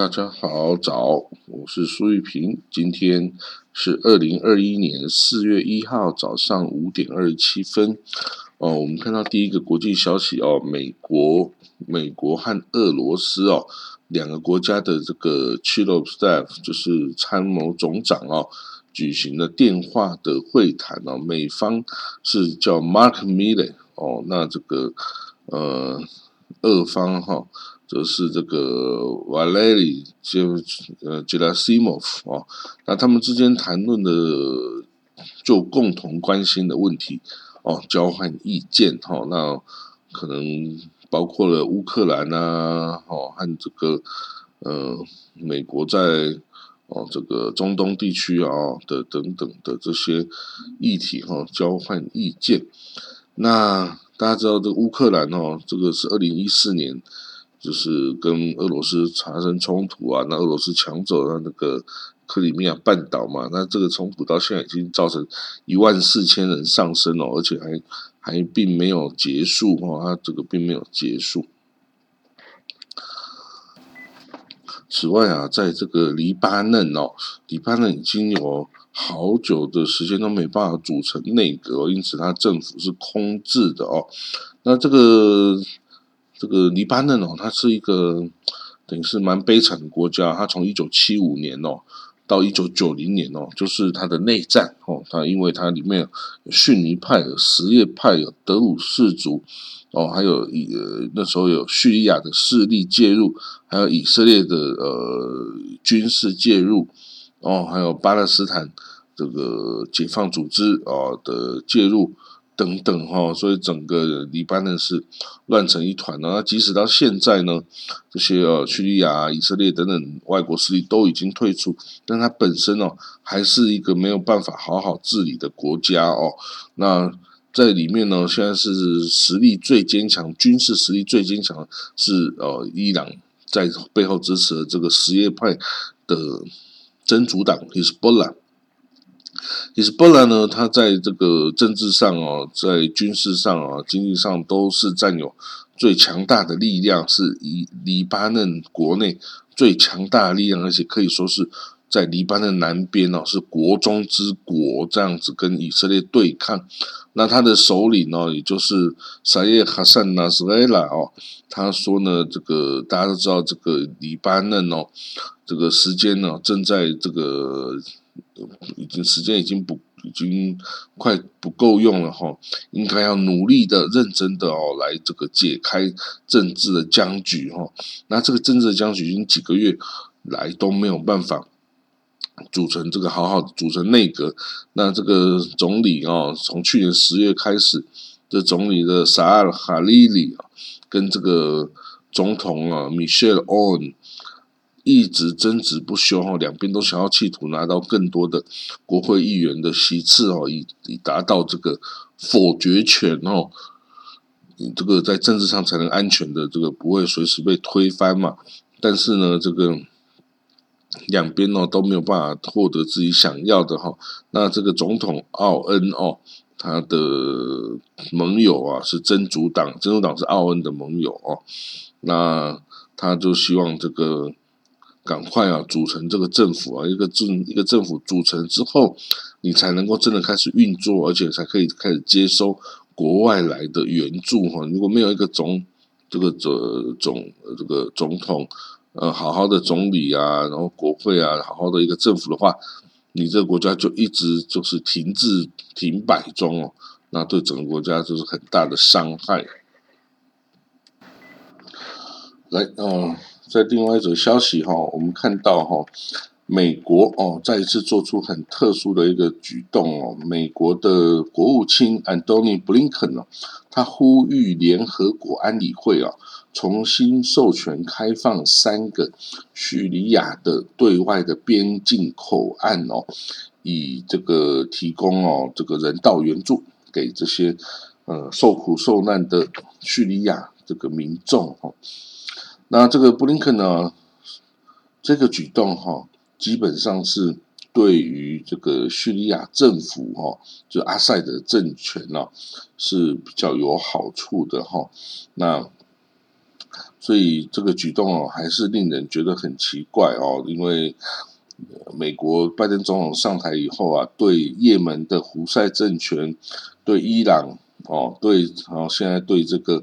大家好，早，我是苏玉平。今天是二零二一年四月一号早上五点二十七分。哦，我们看到第一个国际消息哦，美国、美国和俄罗斯哦两个国家的这个 Chief of Staff 就是参谋总长哦举行了电话的会谈哦。美方是叫 Mark Milley 哦，那这个呃，俄方哈。则是这个 Valery 就呃 Gerasimov 哦，那他们之间谈论的就共同关心的问题哦，交换意见哈，那可能包括了乌克兰啊，哦和这个呃美国在哦这个中东地区啊的等等的这些议题哈，交换意见。那大家知道这个乌克兰哦，这个是二零一四年。就是跟俄罗斯产生冲突啊，那俄罗斯抢走了那个克里米亚半岛嘛，那这个冲突到现在已经造成一万四千人上升哦，而且还还并没有结束哦，它这个并没有结束。此外啊，在这个黎巴嫩哦，黎巴嫩已经有好久的时间都没办法组成内阁，因此它政府是空置的哦。那这个。这个黎巴嫩哦，它是一个等于是蛮悲惨的国家。它从一九七五年哦到一九九零年哦，就是它的内战哦。它因为它里面有逊尼派、有什叶派、有德鲁士族哦，还有以那时候有叙利亚的势力介入，还有以色列的呃军事介入哦，还有巴勒斯坦这个解放组织哦的介入。等等哈，所以整个黎巴嫩是乱成一团的。那即使到现在呢，这些呃叙利亚、以色列等等外国势力都已经退出，但它本身哦还是一个没有办法好好治理的国家哦。那在里面呢，现在是实力最坚强、军事实力最坚强是呃伊朗在背后支持的这个什叶派的真主党 Hezbollah。伊斯波兰呢，它在这个政治上哦，在军事上啊、经济上都是占有最强大的力量，是以黎巴嫩国内最强大的力量，而且可以说是在黎巴嫩南边哦，是国中之国，这样子跟以色列对抗。那他的首领呢，也就是沙耶哈善纳斯雷拉哦，他说呢，这个大家都知道，这个黎巴嫩哦，这个时间呢，正在这个。已经时间已经不已经快不够用了哈，应该要努力的、认真的哦，来这个解开政治的僵局哈。那这个政治的僵局已经几个月来都没有办法组成这个好好组成内阁。那这个总理啊，从去年十月开始，这总理的萨尔哈利里啊，跟这个总统啊米歇尔·奥恩。一直争执不休哈，两边都想要企图拿到更多的国会议员的席次哦，以以达到这个否决权哦，你这个在政治上才能安全的这个不会随时被推翻嘛。但是呢，这个两边哦都没有办法获得自己想要的哈。那这个总统奥恩哦，他的盟友啊是真主党，真主党是奥恩的盟友哦，那他就希望这个。赶快啊，组成这个政府啊，一个政一个政府组成之后，你才能够真的开始运作，而且才可以开始接收国外来的援助哈。如果没有一个总这个总总这个总统呃好好的总理啊，然后国会啊好好的一个政府的话，你这个国家就一直就是停滞停摆中哦，那对整个国家就是很大的伤害。来哦。在另外一则消息哈，我们看到哈，美国哦再一次做出很特殊的一个举动哦，美国的国务卿安东尼布林肯哦，他呼吁联合国安理会啊，重新授权开放三个叙利亚的对外的边境口岸哦，以这个提供哦这个人道援助给这些呃受苦受难的叙利亚这个民众哈。那这个布林肯呢，这个举动哈，基本上是对于这个叙利亚政府哈，就阿塞的政权呢，是比较有好处的哈。那所以这个举动哦，还是令人觉得很奇怪哦，因为美国拜登总统上台以后啊，对也门的胡塞政权，对伊朗哦，对，然后现在对这个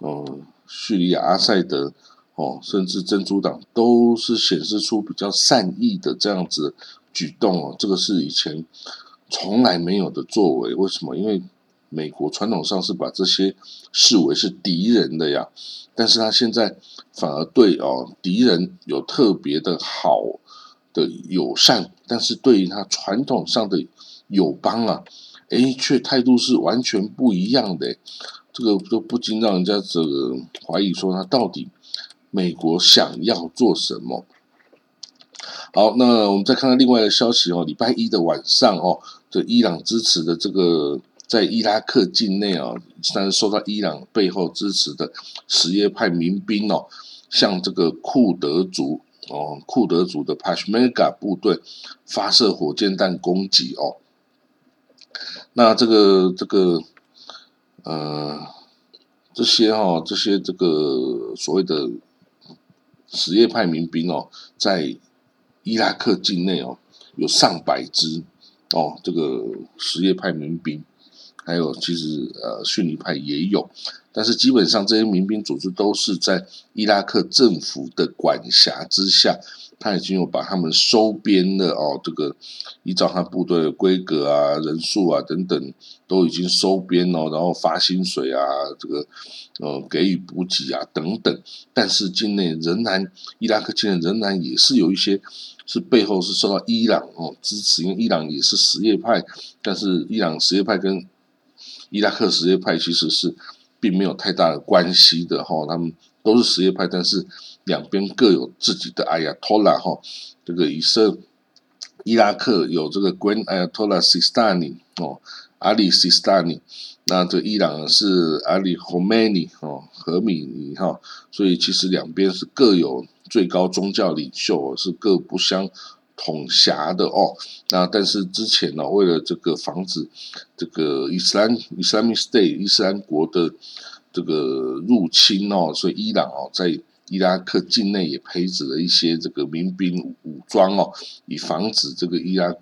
嗯叙利亚阿塞德哦，甚至珍珠党，都是显示出比较善意的这样子举动哦，这个是以前从来没有的作为。为什么？因为美国传统上是把这些视为是敌人的呀，但是他现在反而对哦敌人有特别的好的友善，但是对于他传统上的友邦啊，诶，却态度是完全不一样的，这个都不禁让人家这个怀疑说他到底美国想要做什么。好，那我们再看看另外一个消息哦，礼拜一的晚上哦，这伊朗支持的这个。在伊拉克境内啊，但是受到伊朗背后支持的什叶派民兵哦，向这个库德族哦，库德族的 Peshmerga 部队发射火箭弹攻击哦。那这个这个呃，这些哈，这些这个所谓的什叶派民兵哦，在伊拉克境内哦，有上百支哦，这个什叶派民兵。还有，其实呃，逊尼派也有，但是基本上这些民兵组织都是在伊拉克政府的管辖之下，他已经有把他们收编了哦，这个依照他部队的规格啊、人数啊等等，都已经收编哦，然后发薪水啊，这个呃给予补给啊等等，但是境内仍然伊拉克境内仍然也是有一些是背后是受到伊朗哦支持，因为伊朗也是什叶派，但是伊朗什叶派跟伊拉克什叶派其实是并没有太大的关系的哈，他们都是什叶派，但是两边各有自己的艾亚托拉哈。这个以色伊拉克有这个 Grand Ayatollah Sistani 哦，阿里 Sistani，那这伊朗是阿里 Khomeini 哦，何米尼哈，所以其实两边是各有最高宗教领袖，是各不相。统辖的哦，那但是之前呢，为了这个防止这个伊斯兰 Islamic State 伊斯兰国的这个入侵哦，所以伊朗哦在伊拉克境内也培植了一些这个民兵武装哦，以防止这个伊拉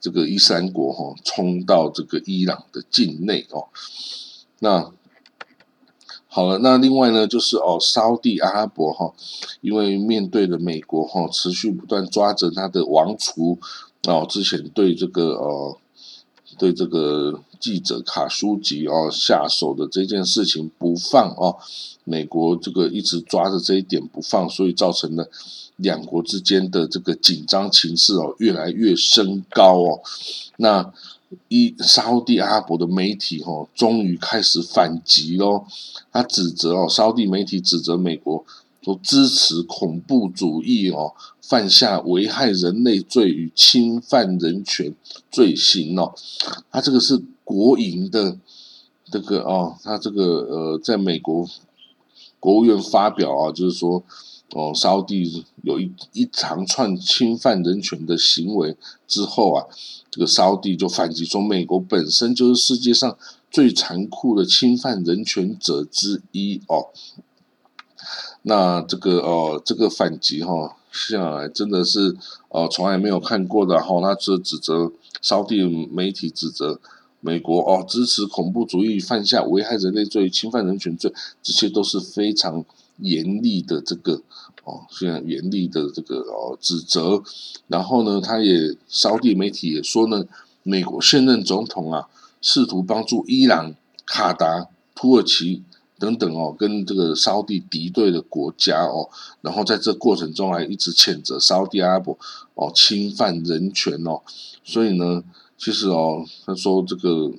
这个伊斯兰国哈冲到这个伊朗的境内哦，那。好了，那另外呢，就是哦，沙地阿拉伯哈，因为面对了美国哈，持续不断抓着他的王储哦，之前对这个呃，对这个记者卡舒吉哦下手的这件事情不放哦，美国这个一直抓着这一点不放，所以造成了两国之间的这个紧张情势哦越来越升高哦，那。一沙地阿拉伯的媒体哦，终于开始反击喽。他指责哦，沙地媒体指责美国说支持恐怖主义哦，犯下危害人类罪与侵犯人权罪行哦。他这个是国营的这个哦，他这个呃，在美国国务院发表啊，就是说。哦，沙地有一一长串侵犯人权的行为之后啊，这个沙地就反击说，美国本身就是世界上最残酷的侵犯人权者之一哦。那这个哦，这个反击哈，下来真的是哦，从来没有看过的哈。他这指责沙地媒体指责美国哦，支持恐怖主义，犯下危害人类罪、侵犯人权罪，这些都是非常。严厉的这个哦，虽然严厉的这个哦指责，然后呢，他也沙地媒体也说呢，美国现任总统啊，试图帮助伊朗、卡达、土耳其等等哦，跟这个沙地敌对的国家哦，然后在这过程中还一直谴责沙地阿拉伯哦侵犯人权哦，所以呢，其实哦，他说这个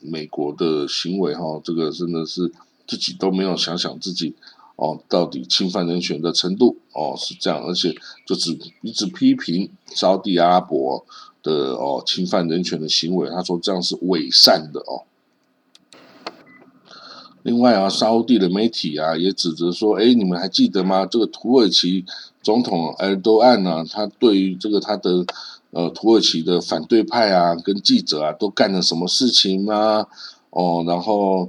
美国的行为哈，这个真的是自己都没有想想自己。哦，到底侵犯人权的程度哦是这样，而且就只一直批评沙地阿拉伯的哦侵犯人权的行为，他说这样是伪善的哦。另外啊，沙地的媒体啊也指责说，哎，你们还记得吗？这个土耳其总统埃尔多安呢，他对于这个他的呃土耳其的反对派啊跟记者啊都干了什么事情吗？哦，然后。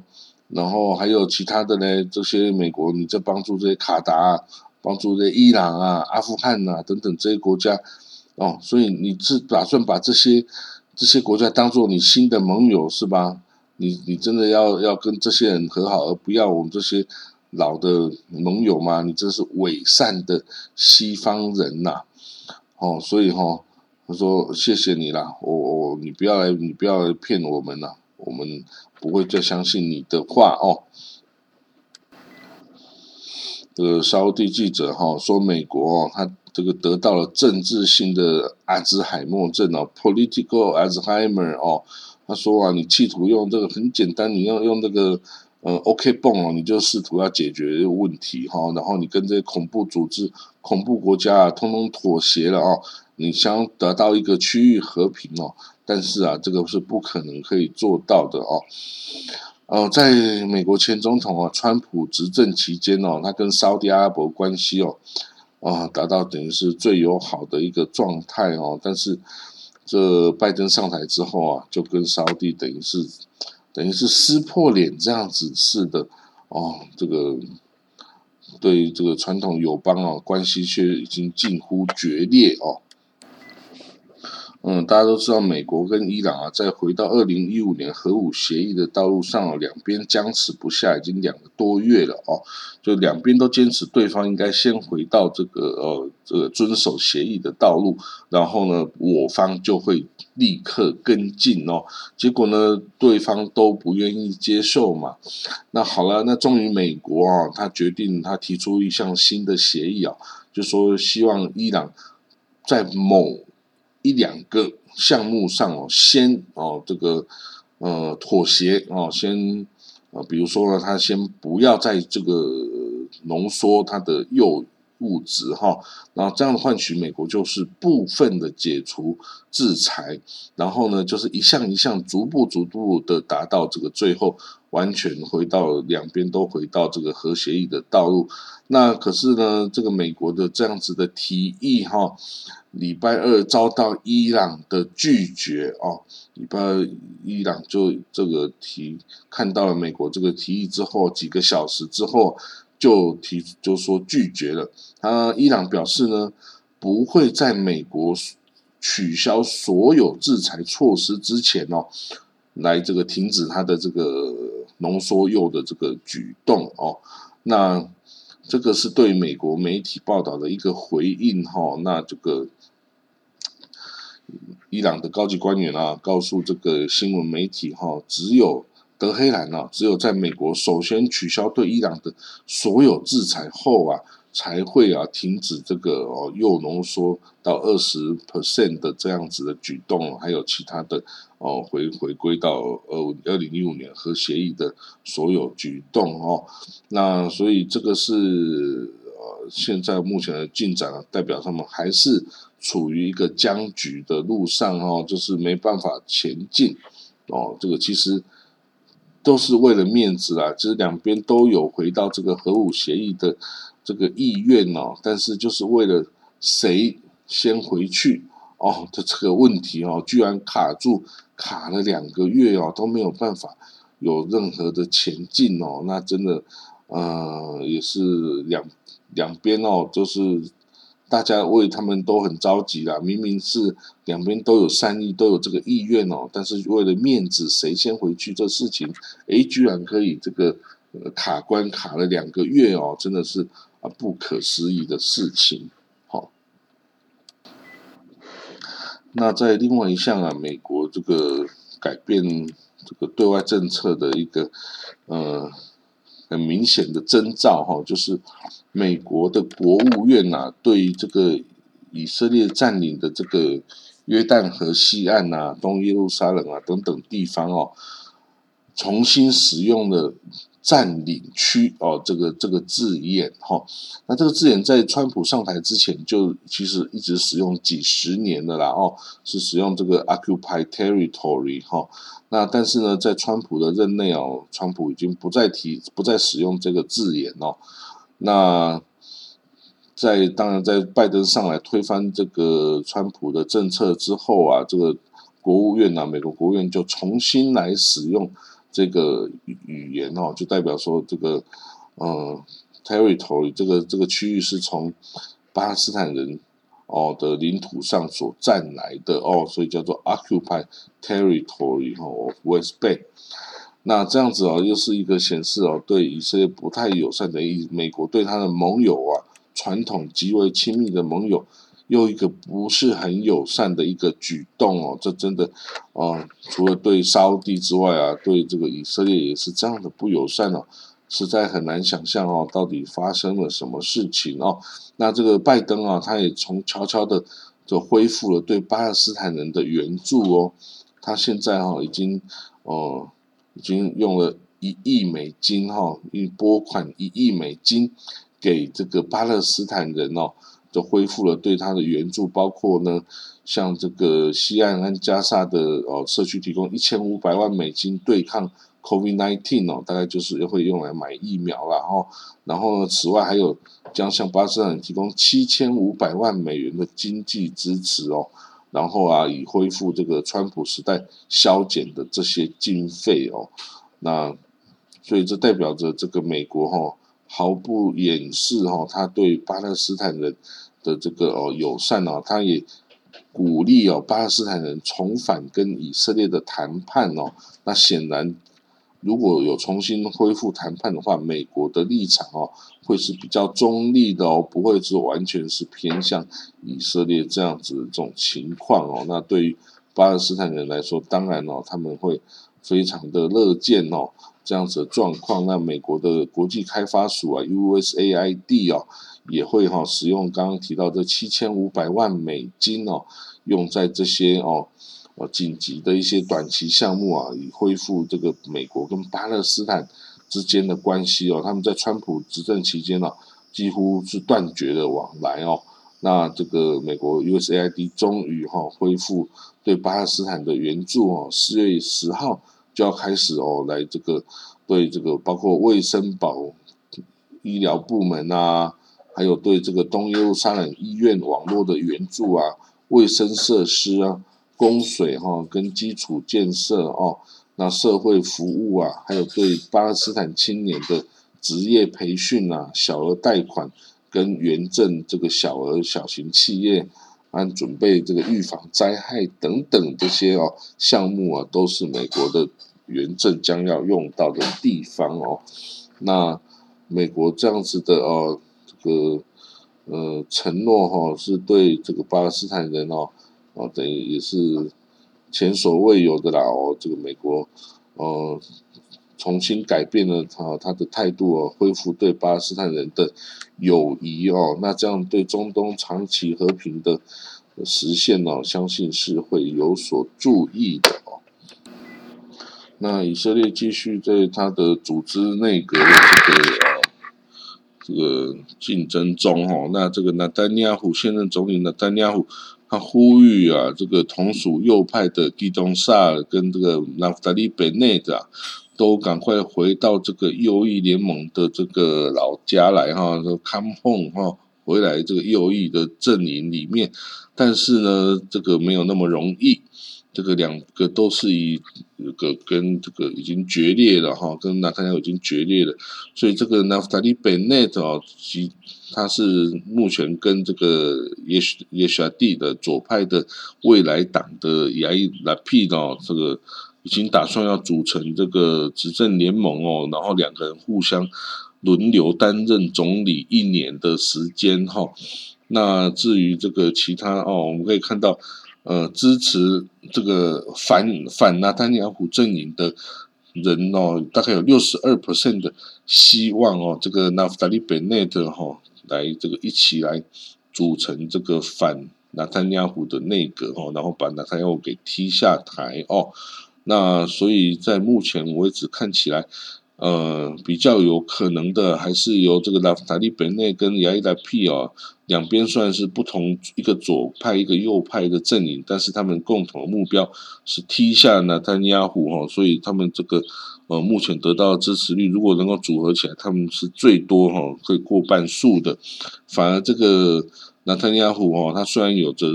然后还有其他的呢，这些美国你在帮助这些卡达、帮助这些伊朗啊、阿富汗啊等等这些国家哦，所以你是打算把这些这些国家当做你新的盟友是吧？你你真的要要跟这些人和好，而不要我们这些老的盟友吗？你这是伪善的西方人呐！哦，所以哈，他说谢谢你啦，我我你不要来，你不要来骗我们了，我们不会再相信你的话哦。这个沙地记者哈说，美国哦，他这个得到了政治性的阿兹海默症哦，political Alzheimer 哦。他说啊，你企图用这个很简单，你要用这个呃 OK 泵哦，你就试图要解决问题哈，然后你跟这些恐怖组织、恐怖国家啊，通通妥协了哦，你想得到一个区域和平哦，但是啊，这个是不可能可以做到的哦。呃，在美国前总统啊，川普执政期间哦，他跟沙特阿拉伯关系哦，啊，达到等于是最友好的一个状态哦，但是。这拜登上台之后啊，就跟沙特等于是等于是撕破脸这样子似的哦，这个对这个传统友邦啊关系却已经近乎决裂哦。嗯，大家都知道，美国跟伊朗啊，在回到二零一五年核武协议的道路上，两边僵持不下，已经两个多月了哦。就两边都坚持对方应该先回到这个呃这个遵守协议的道路，然后呢，我方就会立刻跟进哦。结果呢，对方都不愿意接受嘛。那好了，那终于美国啊，他决定他提出一项新的协议啊，就说希望伊朗在某一两个项目上哦，先哦这个呃妥协哦，先呃比如说呢，他先不要在这个浓缩它的铀物质哈，然后这样换取美国就是部分的解除制裁，然后呢就是一项一项逐步逐步的达到这个最后完全回到两边都回到这个核协议的道路。那可是呢，这个美国的这样子的提议哈。礼拜二遭到伊朗的拒绝哦，礼拜二伊朗就这个提看到了美国这个提议之后，几个小时之后就提就说拒绝了。他伊朗表示呢，不会在美国取消所有制裁措施之前哦，来这个停止他的这个浓缩铀的这个举动哦。那这个是对美国媒体报道的一个回应哈。那这个。伊朗的高级官员啊，告诉这个新闻媒体哈，只有德黑兰啊，只有在美国首先取消对伊朗的所有制裁后啊，才会啊停止这个哦铀浓缩到二十 percent 的这样子的举动，还有其他的哦回回归到二二零一五年核协议的所有举动哦，那所以这个是呃。现在目前的进展，代表他们还是处于一个僵局的路上哦，就是没办法前进哦。这个其实都是为了面子啊，其实两边都有回到这个核武协议的这个意愿哦，但是就是为了谁先回去哦的这个问题哦，居然卡住卡了两个月哦，都没有办法有任何的前进哦，那真的呃也是两。两边哦，就是大家为他们都很着急啦。明明是两边都有善意，都有这个意愿哦，但是为了面子，谁先回去这事情，诶，居然可以这个卡关卡了两个月哦，真的是不可思议的事情。好，那在另外一项啊，美国这个改变这个对外政策的一个呃。很明显的征兆哈，就是美国的国务院呐，对于这个以色列占领的这个约旦河西岸呐、东耶路撒冷啊等等地方哦，重新使用了占领区哦这个这个字眼哈。那这个字眼在川普上台之前就其实一直使用几十年的啦哦，是使用这个 occupy territory 哈。那但是呢，在川普的任内哦，川普已经不再提、不再使用这个字眼哦。那在当然，在拜登上来推翻这个川普的政策之后啊，这个国务院呐，美国国务院就重新来使用这个语言哦，就代表说这个呃 territory 这个这个区域是从巴勒斯坦人哦的领土上所占来的哦，所以叫做 occupy territory 哦 West Bank。那这样子哦，又是一个显示哦，对以色列不太友善的意，美国对他的盟友啊，传统极为亲密的盟友，又一个不是很友善的一个举动哦，这真的哦，除了对沙地之外啊，对这个以色列也是这样的不友善哦，实在很难想象哦，到底发生了什么事情哦。那这个拜登啊，他也从悄悄的就恢复了对巴勒斯坦人的援助哦，他现在哈已经哦。已经用了一亿美金哈，一拨款一亿美金给这个巴勒斯坦人哦，就恢复了对他的援助，包括呢，像这个西岸和加沙的哦社区提供一千五百万美金对抗 COVID-19 哦，大概就是会用来买疫苗了哈。然后呢，此外还有将向巴基斯坦提供七千五百万美元的经济支持哦。然后啊，以恢复这个川普时代削减的这些经费哦，那所以这代表着这个美国哈毫不掩饰哈他对巴勒斯坦人的这个哦友善哦，他也鼓励哦巴勒斯坦人重返跟以色列的谈判哦，那显然。如果有重新恢复谈判的话，美国的立场哦会是比较中立的哦，不会是完全是偏向以色列这样子的这种情况哦。那对于巴勒斯坦人来说，当然哦他们会非常的乐见哦这样子的状况。那美国的国际开发署啊 USAID 哦也会哈使用刚刚提到这七千五百万美金哦用在这些哦。哦，紧急的一些短期项目啊，以恢复这个美国跟巴勒斯坦之间的关系哦。他们在川普执政期间呢，几乎是断绝了往来哦。那这个美国 USAID 终于哈恢复对巴勒斯坦的援助哦，四月十号就要开始哦，来这个对这个包括卫生保医疗部门啊，还有对这个东耶路撒冷医院网络的援助啊，卫生设施啊。供水哈，跟基础建设哦，那社会服务啊，还有对巴勒斯坦青年的职业培训啊，小额贷款跟援赠这个小额小型企业，按准备这个预防灾害等等这些哦项目啊，都是美国的援赠将要用到的地方哦。那美国这样子的哦，这个呃承诺哈，是对这个巴勒斯坦人哦。哦，等于也是前所未有的啦！哦，这个美国，呃，重新改变了他他的态度哦，恢复对巴勒斯坦人的友谊哦，那这样对中东长期和平的实现哦，相信是会有所注意的哦。那以色列继续在他的组织内阁的这个呃这个竞争中哦，那这个纳丹尼亚胡现任总理纳丹尼亚胡。他呼吁啊，这个同属右派的基东萨跟这个纳夫达利贝内的，都赶快回到这个右翼联盟的这个老家来哈，说 come home 哈，回来这个右翼的阵营里面。但是呢，这个没有那么容易，这个两个都是以这个跟这个已经决裂了哈，跟纳坦雅已经决裂了，所以这个纳夫达利贝内的哦，其。他是目前跟这个耶许耶许蒂的左派的未来党的亚伊拉皮哦，这个已经打算要组成这个执政联盟哦，然后两个人互相轮流担任总理一年的时间哈。那至于这个其他哦，我们可以看到，呃，支持这个反反纳丹尼亚胡阵营的人哦，大概有六十二 percent 的希望哦，这个纳夫达利贝内特哈。来这个一起来组成这个反纳坦亚胡的内阁哦，然后把纳坦亚胡给踢下台哦。那所以在目前为止看起来，呃，比较有可能的还是由这个拉夫塔利本内跟亚伊达皮哦两边算是不同一个左派一个右派的阵营，但是他们共同的目标是踢下纳坦亚胡哦，所以他们这个。呃，目前得到的支持率，如果能够组合起来，他们是最多哈，可以过半数的。反而这个那特尼亚胡哦，他虽然有着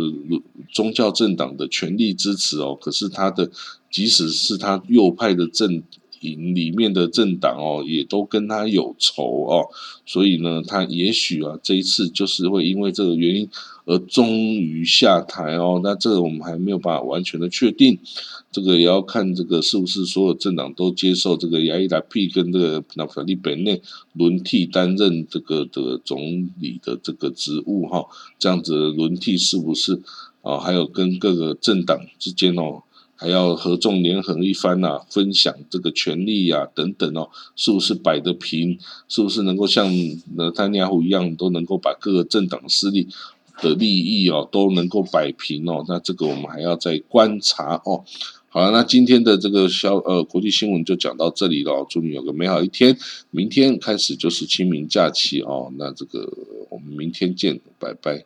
宗教政党的全力支持哦，可是他的即使是他右派的阵营里面的政党哦，也都跟他有仇哦，所以呢，他也许啊，这一次就是会因为这个原因而终于下台哦。那这个我们还没有办法完全的确定，这个也要看这个是不是所有政党都接受这个亚伊达 P 跟这个纳法利本内轮替担任这个的总理的这个职务哈，这样子轮替是不是啊？还有跟各个政党之间哦。还要合纵连横一番呐，分享这个权利呀，等等哦，是不是摆得平？是不是能够像那丹尼亚胡一样，都能够把各个政党势力的利益哦，都能够摆平哦？那这个我们还要再观察哦。好了，那今天的这个消呃国际新闻就讲到这里了，祝你有个美好一天。明天开始就是清明假期哦，那这个我们明天见，拜拜。